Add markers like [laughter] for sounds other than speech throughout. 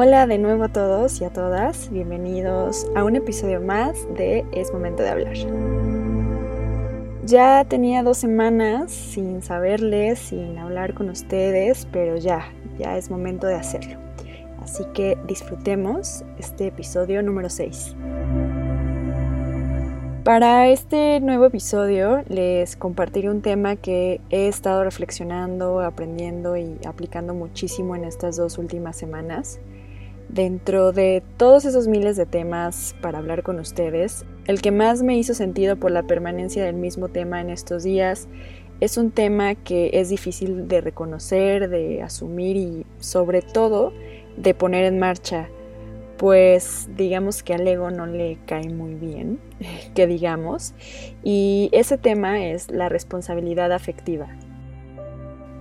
Hola de nuevo a todos y a todas, bienvenidos a un episodio más de Es Momento de Hablar. Ya tenía dos semanas sin saberles, sin hablar con ustedes, pero ya, ya es momento de hacerlo. Así que disfrutemos este episodio número 6. Para este nuevo episodio les compartiré un tema que he estado reflexionando, aprendiendo y aplicando muchísimo en estas dos últimas semanas. Dentro de todos esos miles de temas para hablar con ustedes, el que más me hizo sentido por la permanencia del mismo tema en estos días es un tema que es difícil de reconocer, de asumir y sobre todo de poner en marcha, pues digamos que al ego no le cae muy bien, [laughs] que digamos, y ese tema es la responsabilidad afectiva.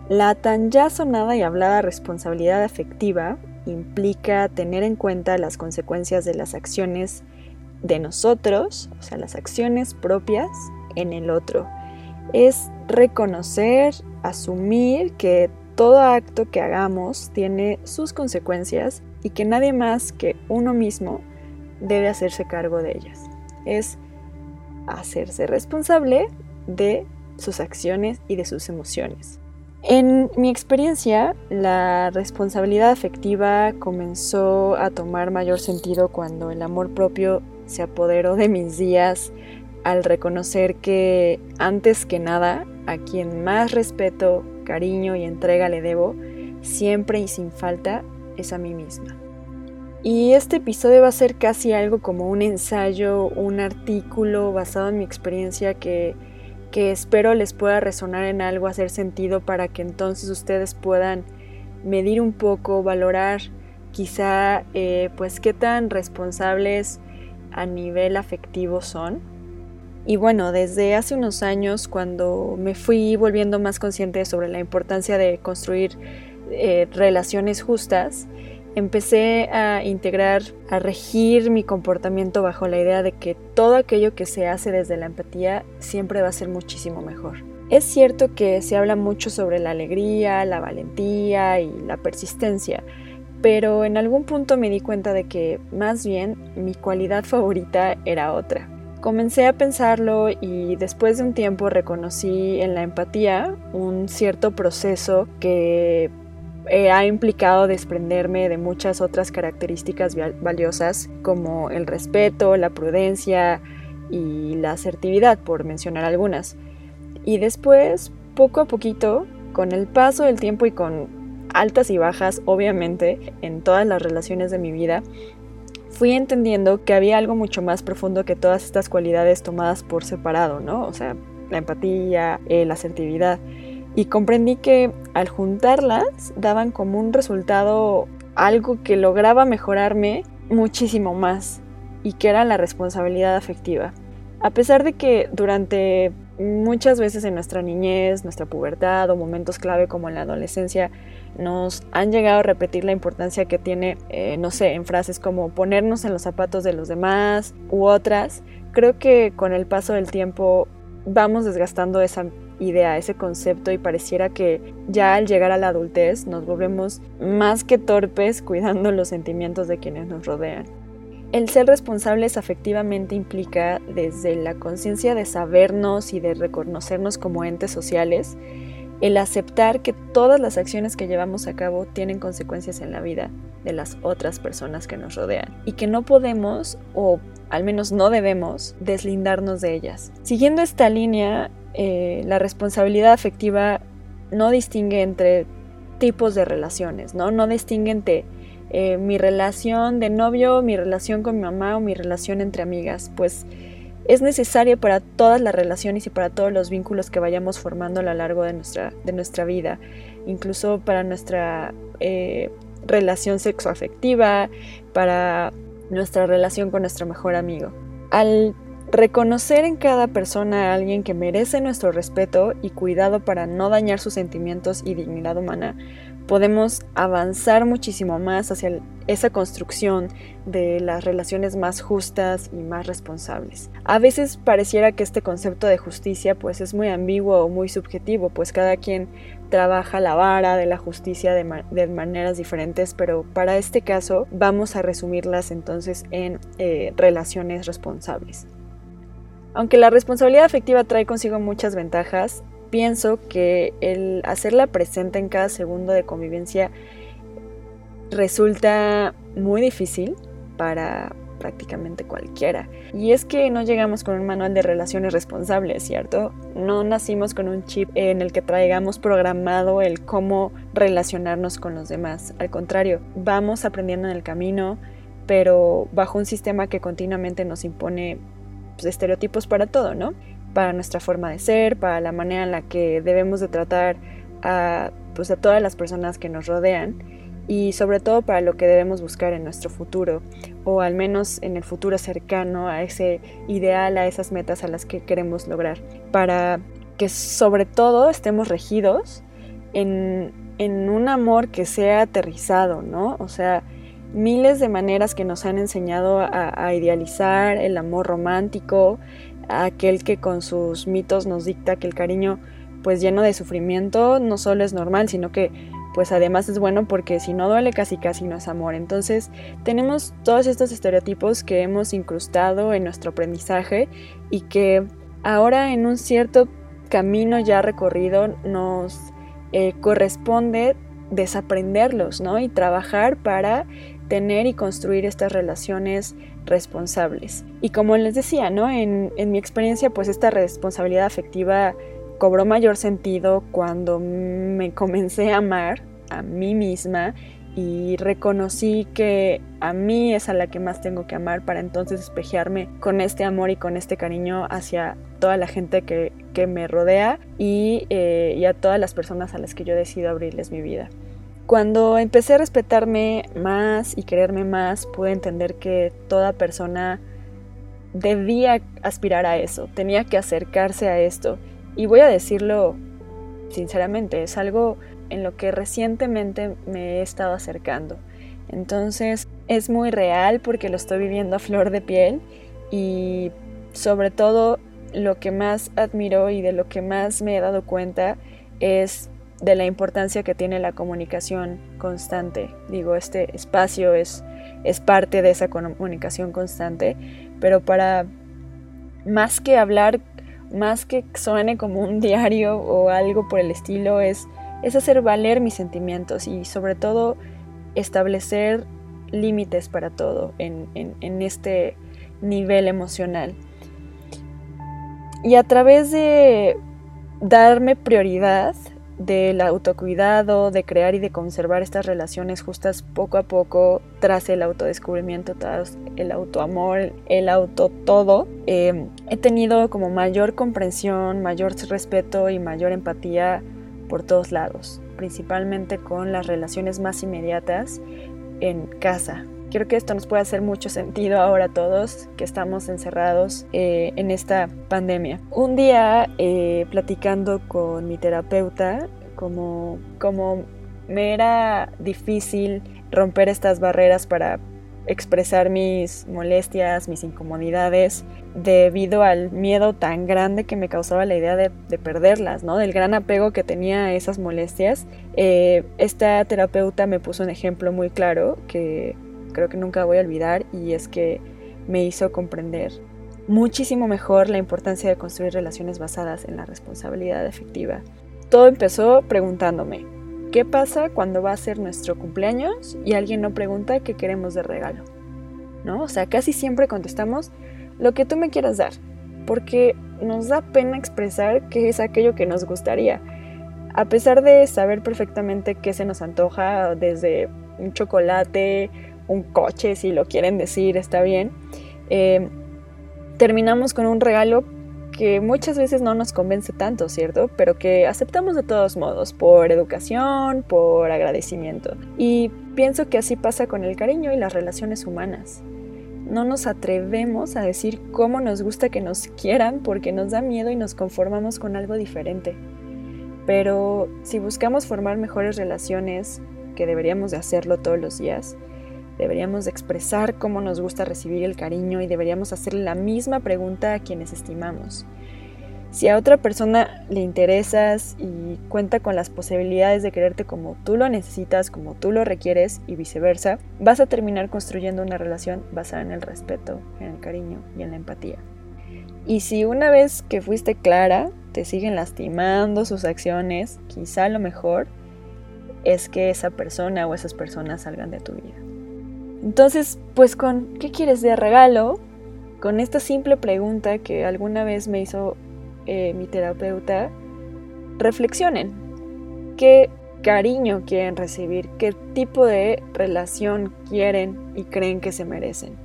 La tan ya sonada y hablada responsabilidad afectiva implica tener en cuenta las consecuencias de las acciones de nosotros, o sea, las acciones propias en el otro. Es reconocer, asumir que todo acto que hagamos tiene sus consecuencias y que nadie más que uno mismo debe hacerse cargo de ellas. Es hacerse responsable de sus acciones y de sus emociones. En mi experiencia, la responsabilidad afectiva comenzó a tomar mayor sentido cuando el amor propio se apoderó de mis días al reconocer que antes que nada a quien más respeto, cariño y entrega le debo, siempre y sin falta, es a mí misma. Y este episodio va a ser casi algo como un ensayo, un artículo basado en mi experiencia que que espero les pueda resonar en algo, hacer sentido para que entonces ustedes puedan medir un poco, valorar quizá eh, pues qué tan responsables a nivel afectivo son. Y bueno, desde hace unos años cuando me fui volviendo más consciente sobre la importancia de construir eh, relaciones justas, empecé a integrar, a regir mi comportamiento bajo la idea de que todo aquello que se hace desde la empatía siempre va a ser muchísimo mejor. Es cierto que se habla mucho sobre la alegría, la valentía y la persistencia, pero en algún punto me di cuenta de que más bien mi cualidad favorita era otra. Comencé a pensarlo y después de un tiempo reconocí en la empatía un cierto proceso que eh, ha implicado desprenderme de muchas otras características valiosas como el respeto, la prudencia y la asertividad, por mencionar algunas. Y después, poco a poquito, con el paso del tiempo y con altas y bajas, obviamente, en todas las relaciones de mi vida, fui entendiendo que había algo mucho más profundo que todas estas cualidades tomadas por separado, ¿no? O sea, la empatía, eh, la asertividad y comprendí que al juntarlas daban como un resultado algo que lograba mejorarme muchísimo más y que era la responsabilidad afectiva. A pesar de que durante muchas veces en nuestra niñez, nuestra pubertad o momentos clave como la adolescencia nos han llegado a repetir la importancia que tiene, eh, no sé, en frases como ponernos en los zapatos de los demás u otras, creo que con el paso del tiempo vamos desgastando esa idea, ese concepto y pareciera que ya al llegar a la adultez nos volvemos más que torpes cuidando los sentimientos de quienes nos rodean. El ser responsables afectivamente implica desde la conciencia de sabernos y de reconocernos como entes sociales, el aceptar que todas las acciones que llevamos a cabo tienen consecuencias en la vida de las otras personas que nos rodean y que no podemos o al menos no debemos deslindarnos de ellas. Siguiendo esta línea, eh, la responsabilidad afectiva no distingue entre tipos de relaciones, ¿no? No distingue entre eh, mi relación de novio, mi relación con mi mamá o mi relación entre amigas, pues es necesaria para todas las relaciones y para todos los vínculos que vayamos formando a lo largo de nuestra, de nuestra vida, incluso para nuestra eh, relación sexoafectiva, para nuestra relación con nuestro mejor amigo. Al Reconocer en cada persona a alguien que merece nuestro respeto y cuidado para no dañar sus sentimientos y dignidad humana, podemos avanzar muchísimo más hacia esa construcción de las relaciones más justas y más responsables. A veces pareciera que este concepto de justicia pues es muy ambiguo o muy subjetivo, pues cada quien trabaja la vara de la justicia de, maneras diferentes, pero para este caso vamos a resumirlas entonces en eh, relaciones responsables. Aunque la responsabilidad afectiva trae consigo muchas ventajas, pienso que el hacerla presente en cada segundo de convivencia resulta muy difícil para prácticamente cualquiera. Y es que no llegamos con un manual de relaciones responsables, ¿cierto? No nacimos con un chip en el que traigamos programado el cómo relacionarnos con los demás. Al contrario, vamos aprendiendo en el camino, pero bajo un sistema que continuamente nos impone pues, estereotipos para todo, ¿no? Para nuestra forma de ser, para la manera en la que debemos de tratar a, pues, a todas las personas que nos rodean y sobre todo para lo que debemos buscar en nuestro futuro o al menos en el futuro cercano a ese ideal, a esas metas a las que queremos lograr, para que sobre todo estemos regidos en, un amor que sea aterrizado, ¿no? O sea, miles de maneras que nos han enseñado a, idealizar el amor romántico, aquel que con sus mitos nos dicta que el cariño pues lleno de sufrimiento no solo es normal, sino que pues además es bueno porque si no duele casi casi no es amor. Entonces tenemos todos estos estereotipos que hemos incrustado en nuestro aprendizaje y que ahora en un cierto camino ya recorrido nos eh, corresponde desaprenderlos, ¿no? Y trabajar para tener y construir estas relaciones responsables. Y como les decía, ¿no? En, en mi experiencia, pues esta responsabilidad afectiva cobró mayor sentido cuando me comencé a amar a mí misma y reconocí que a mí es a la que más tengo que amar para entonces espejearme con este amor y con este cariño hacia toda la gente que, me rodea y, eh, y a todas las personas a las que yo decido abrirles mi vida. Cuando empecé a respetarme más y quererme más, pude entender que toda persona debía aspirar a eso, tenía que acercarse a esto y voy a decirlo sinceramente, es algo en lo que recientemente me he estado acercando. Entonces es muy real porque lo estoy viviendo a flor de piel y sobre todo lo que más admiro y de lo que más me he dado cuenta es de la importancia que tiene la comunicación constante. Digo, este espacio es, es parte de esa comunicación constante, pero para más que hablar más que suene como un [laughs] diario o algo por el estilo, es, es hacer valer mis sentimientos y sobre todo establecer límites para todo en, en este nivel emocional. Y a través de darme prioridad del autocuidado, de crear y de conservar estas relaciones justas poco a poco tras el autodescubrimiento, tras el autoamor, el auto todo, eh, he tenido como mayor comprensión, mayor respeto y mayor empatía por todos lados, principalmente con las relaciones más inmediatas en casa, Creo que esto nos puede hacer mucho sentido ahora a todos que estamos encerrados eh, en esta pandemia. Un día eh, platicando con mi terapeuta, como, como me era difícil romper estas barreras para expresar mis molestias, mis incomodidades, debido al miedo tan grande que me causaba la idea de, perderlas, ¿no? Del gran apego que tenía a esas molestias. Eh, esta terapeuta me puso un ejemplo muy claro que creo que nunca voy a olvidar y es que me hizo comprender muchísimo mejor la importancia de construir relaciones basadas en la responsabilidad efectiva. Todo empezó preguntándome, ¿qué pasa cuando va a ser nuestro cumpleaños y alguien no pregunta qué queremos de regalo? ¿No? O sea, casi siempre contestamos lo que tú me quieras dar, porque nos da pena expresar qué es aquello que nos gustaría. A pesar de saber perfectamente qué se nos antoja, desde un chocolate, un coche, si lo quieren decir, está bien, eh, terminamos con un regalo que muchas veces no nos convence tanto, ¿cierto? Pero que aceptamos de todos modos, por educación, por agradecimiento. Y pienso que así pasa con el cariño y las relaciones humanas. No nos atrevemos a decir cómo nos gusta que nos quieran porque nos da miedo y nos conformamos con algo diferente. Pero si buscamos formar mejores relaciones, que deberíamos de hacerlo todos los días, Deberíamos expresar cómo nos gusta recibir el cariño y deberíamos hacerle la misma pregunta a quienes estimamos. Si a otra persona le interesas y cuenta con las posibilidades de quererte como tú lo necesitas, como tú lo requieres y viceversa, vas a terminar construyendo una relación basada en el respeto, en el cariño y en la empatía. Y si una vez que fuiste clara, te siguen lastimando sus acciones, quizá lo mejor es que esa persona o esas personas salgan de tu vida. Entonces, pues con ¿qué quieres de regalo? Con esta simple pregunta que alguna vez me hizo eh, mi terapeuta, reflexionen. ¿Qué cariño quieren recibir? ¿Qué tipo de relación quieren y creen que se merecen?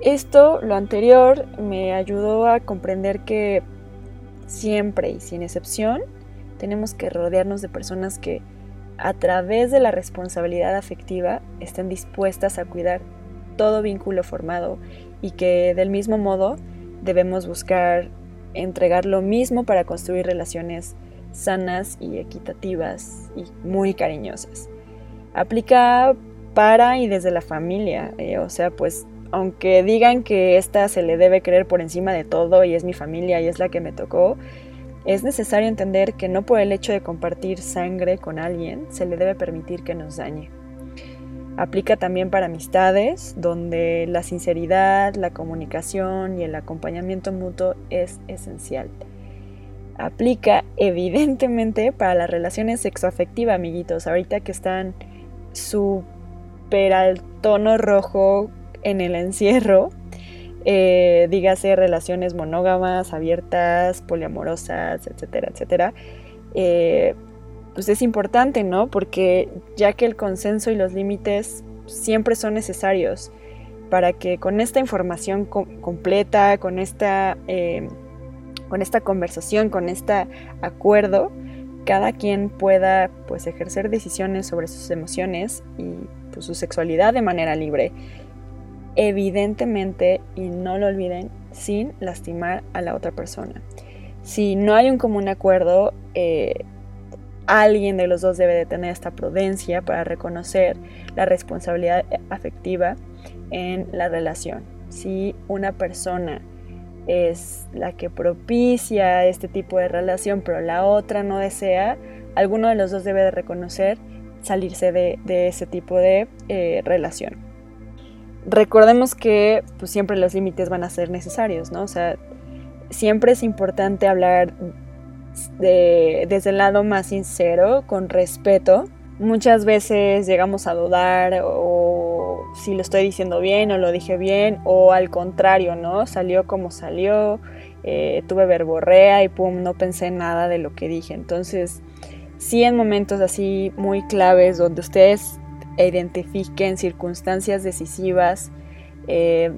Esto, lo anterior, me ayudó a comprender que siempre y sin excepción tenemos que rodearnos de personas que a través de la responsabilidad afectiva estén dispuestas a cuidar todo vínculo formado y que del mismo modo debemos buscar entregar lo mismo para construir relaciones sanas y equitativas y muy cariñosas. Aplica para y desde la familia, eh, o sea, pues aunque digan que esta se le debe creer por encima de todo y es mi familia y es la que me tocó, es necesario entender que no por el hecho de compartir sangre con alguien se le debe permitir que nos dañe. Aplica también para amistades, donde la sinceridad, la comunicación y el acompañamiento mutuo es esencial. Aplica [laughs] evidentemente para las relaciones sexoafectivas, amiguitos. Ahorita que están súper al tono rojo en el encierro, eh, dígase relaciones monógamas, abiertas, poliamorosas, etcétera, etcétera. Eh, pues es importante, ¿no? Porque ya que el consenso y los límites siempre son necesarios para que con esta información completa, con esta, em, con esta conversación, con este acuerdo, cada quien pueda pues ejercer decisiones sobre sus emociones y pues, su sexualidad de manera libre. Evidentemente, y no lo olviden, sin lastimar a la otra persona. Si no hay un común acuerdo, eh, alguien de los dos debe de tener esta prudencia para reconocer la responsabilidad afectiva en la relación. Si una persona es la que propicia este tipo de relación, pero la otra no desea, alguno de los dos debe de reconocer salirse de, ese tipo de eh, relación. Recordemos que pues, siempre los límites van a ser necesarios, ¿no? O sea, siempre es importante hablar desde el lado más sincero, con respeto. Muchas veces llegamos a dudar o si lo estoy diciendo bien o lo dije bien o al contrario, ¿no? Salió como salió, eh, tuve verborrea y pum, no pensé nada de lo que dije. Entonces, sí en momentos así muy claves donde ustedes identifiquen circunstancias decisivas, eh,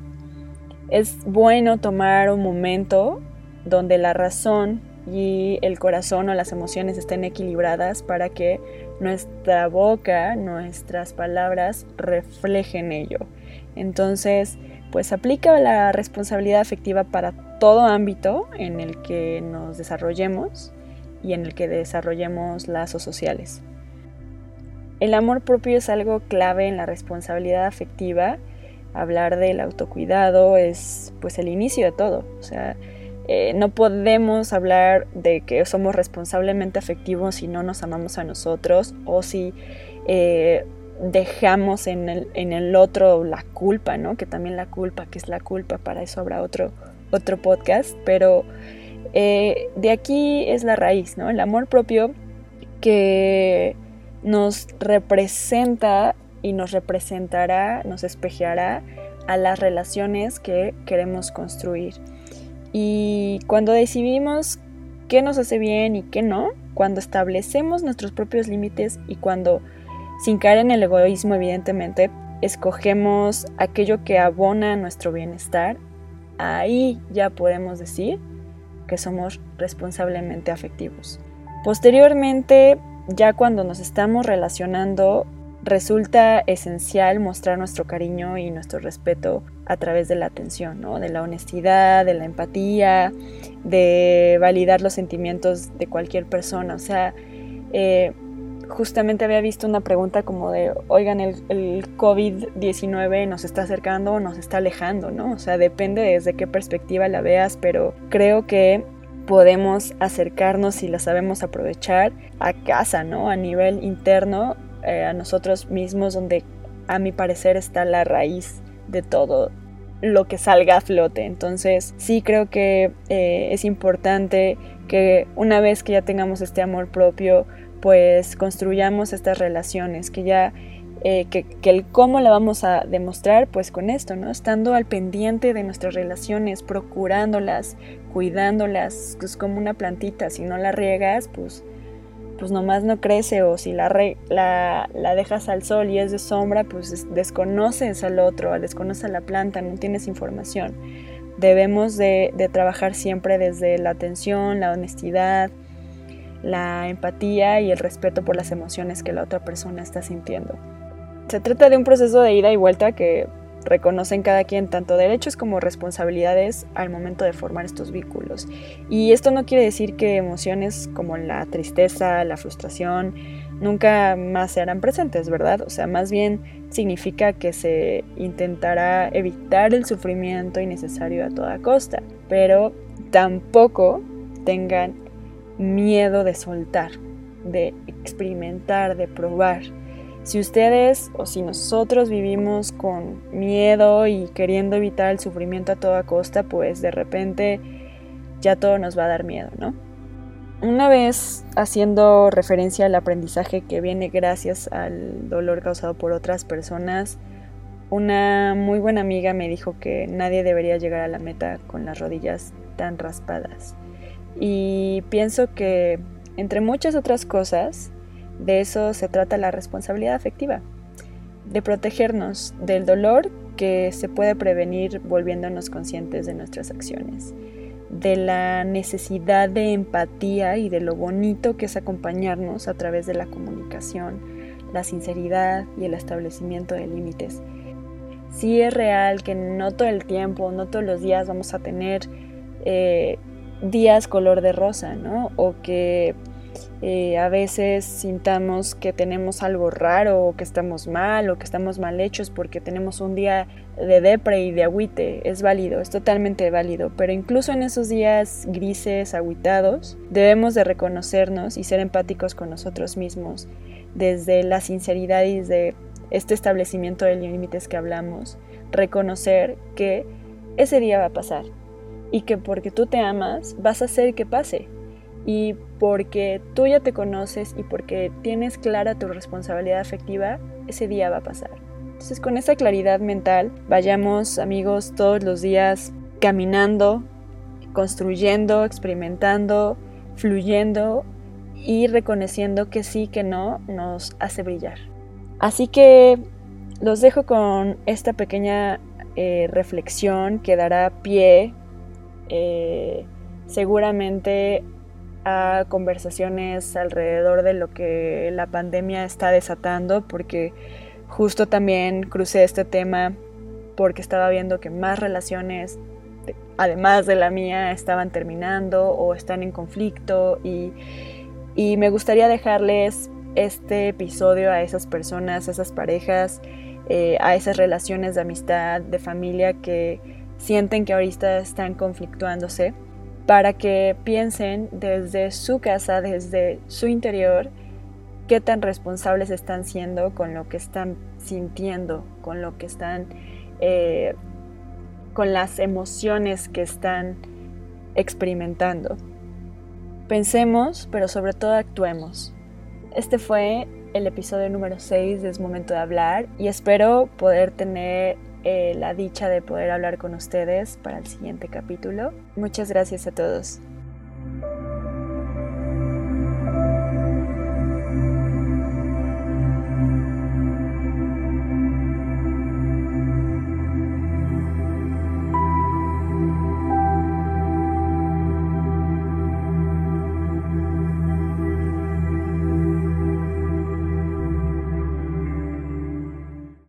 es bueno tomar un momento donde la razón y el corazón o las emociones estén equilibradas para que nuestra boca, nuestras palabras reflejen ello. Entonces, pues aplica la responsabilidad afectiva para todo ámbito en el que nos desarrollemos y en el que desarrollemos lazos sociales. El amor propio es algo clave en la responsabilidad afectiva. Hablar del autocuidado es pues el inicio de todo. O sea, eh, no podemos hablar de que somos responsablemente afectivos si no nos amamos a nosotros o si eh, dejamos en el, otro la culpa, ¿no? Que también la culpa, que es la culpa, para eso habrá otro, otro podcast, pero eh, de aquí es la raíz, ¿no? El amor propio que nos representa y nos representará, nos espejeará a las relaciones que queremos construir. Y cuando decidimos qué nos hace bien y qué no, cuando establecemos nuestros propios límites y cuando, sin caer en el egoísmo evidentemente, escogemos aquello que abona nuestro bienestar, ahí ya podemos decir que somos responsablemente afectivos. Posteriormente, ya cuando nos estamos relacionando resulta esencial mostrar nuestro cariño y nuestro respeto a través de la atención, de la honestidad, de la empatía, de validar los sentimientos de cualquier persona. O sea, eh, justamente había visto una pregunta como de, oigan, el, el COVID-19 nos está acercando o nos está alejando, ¿no? O sea, depende desde qué perspectiva la veas, pero creo que podemos acercarnos si la sabemos aprovechar a casa, ¿no? A nivel interno, eh, a nosotros mismos, donde a mi parecer está la raíz de todo lo que salga a flote. Entonces sí creo que eh, es importante que una vez que ya tengamos este amor propio, pues construyamos estas relaciones, que ya eh, que, el cómo la vamos a demostrar, pues con esto, ¿no? Estando al pendiente de nuestras relaciones, procurándolas, cuidándolas, pues como una plantita, si no la riegas, pues, pues nomás no crece, o si la, dejas al sol y es de sombra, pues desconoces al otro, desconoces a la planta, no tienes información. Debemos de, de trabajar siempre desde la atención, la honestidad, la empatía y el respeto por las emociones que la otra persona está sintiendo. Se trata de un proceso de ida y vuelta que reconocen cada quien tanto derechos como responsabilidades al momento de formar estos vínculos. Y esto no quiere decir que emociones como la tristeza, la frustración, nunca más se harán presentes, ¿verdad? O sea, más bien significa que se intentará evitar el sufrimiento innecesario a toda costa, pero tampoco tengan miedo de soltar, de experimentar, de probar si ustedes o si nosotros vivimos con miedo y queriendo evitar el sufrimiento a toda costa, pues de repente ya todo nos va a dar miedo, ¿no? Una vez haciendo referencia al aprendizaje que viene gracias al dolor causado por otras personas, una muy buena amiga me dijo que nadie debería llegar a la meta con las rodillas tan raspadas. Y pienso que, entre muchas otras cosas, de eso se trata la responsabilidad afectiva, de protegernos del dolor que se puede prevenir volviéndonos conscientes de nuestras acciones, de la necesidad de empatía y de lo bonito que es acompañarnos a través de la comunicación, la sinceridad y el establecimiento de límites. Sí es real que no todo el tiempo, no todos los días vamos a tener eh, días color de rosa, ¿no? O que eh, a veces sintamos que tenemos algo raro o que estamos mal o que estamos mal hechos porque tenemos un día de depre y de agüite. Es válido, es totalmente válido. Pero incluso en esos días grises, agüitados, debemos de reconocernos y ser empáticos con nosotros mismos desde la sinceridad y desde este establecimiento de límites que hablamos. Reconocer que ese día va a pasar y que porque tú te amas vas a hacer que pase y porque tú ya te conoces y porque tienes clara tu responsabilidad afectiva, ese día va a pasar. Entonces con esa claridad mental, vayamos amigos todos los días caminando, construyendo, experimentando, fluyendo y reconociendo que sí, que no, nos hace brillar. Así que los dejo con esta pequeña eh, reflexión que dará pie eh, seguramente a conversaciones alrededor de lo que la pandemia está desatando, porque justo también crucé este tema porque estaba viendo que más relaciones, además de la mía, estaban terminando o están en conflicto y, me gustaría dejarles este episodio a esas personas, a esas parejas, eh, a esas relaciones de amistad, de familia que sienten que ahorita están conflictuándose para que piensen desde su casa, desde su interior, qué tan responsables están siendo con lo que están sintiendo, con lo que están, eh, con las emociones que están experimentando. Pensemos, pero sobre todo actuemos. Este fue el episodio número 6 de Es Momento de Hablar y espero poder tener eh, la dicha de poder hablar con ustedes para el siguiente capítulo. Muchas gracias a todos.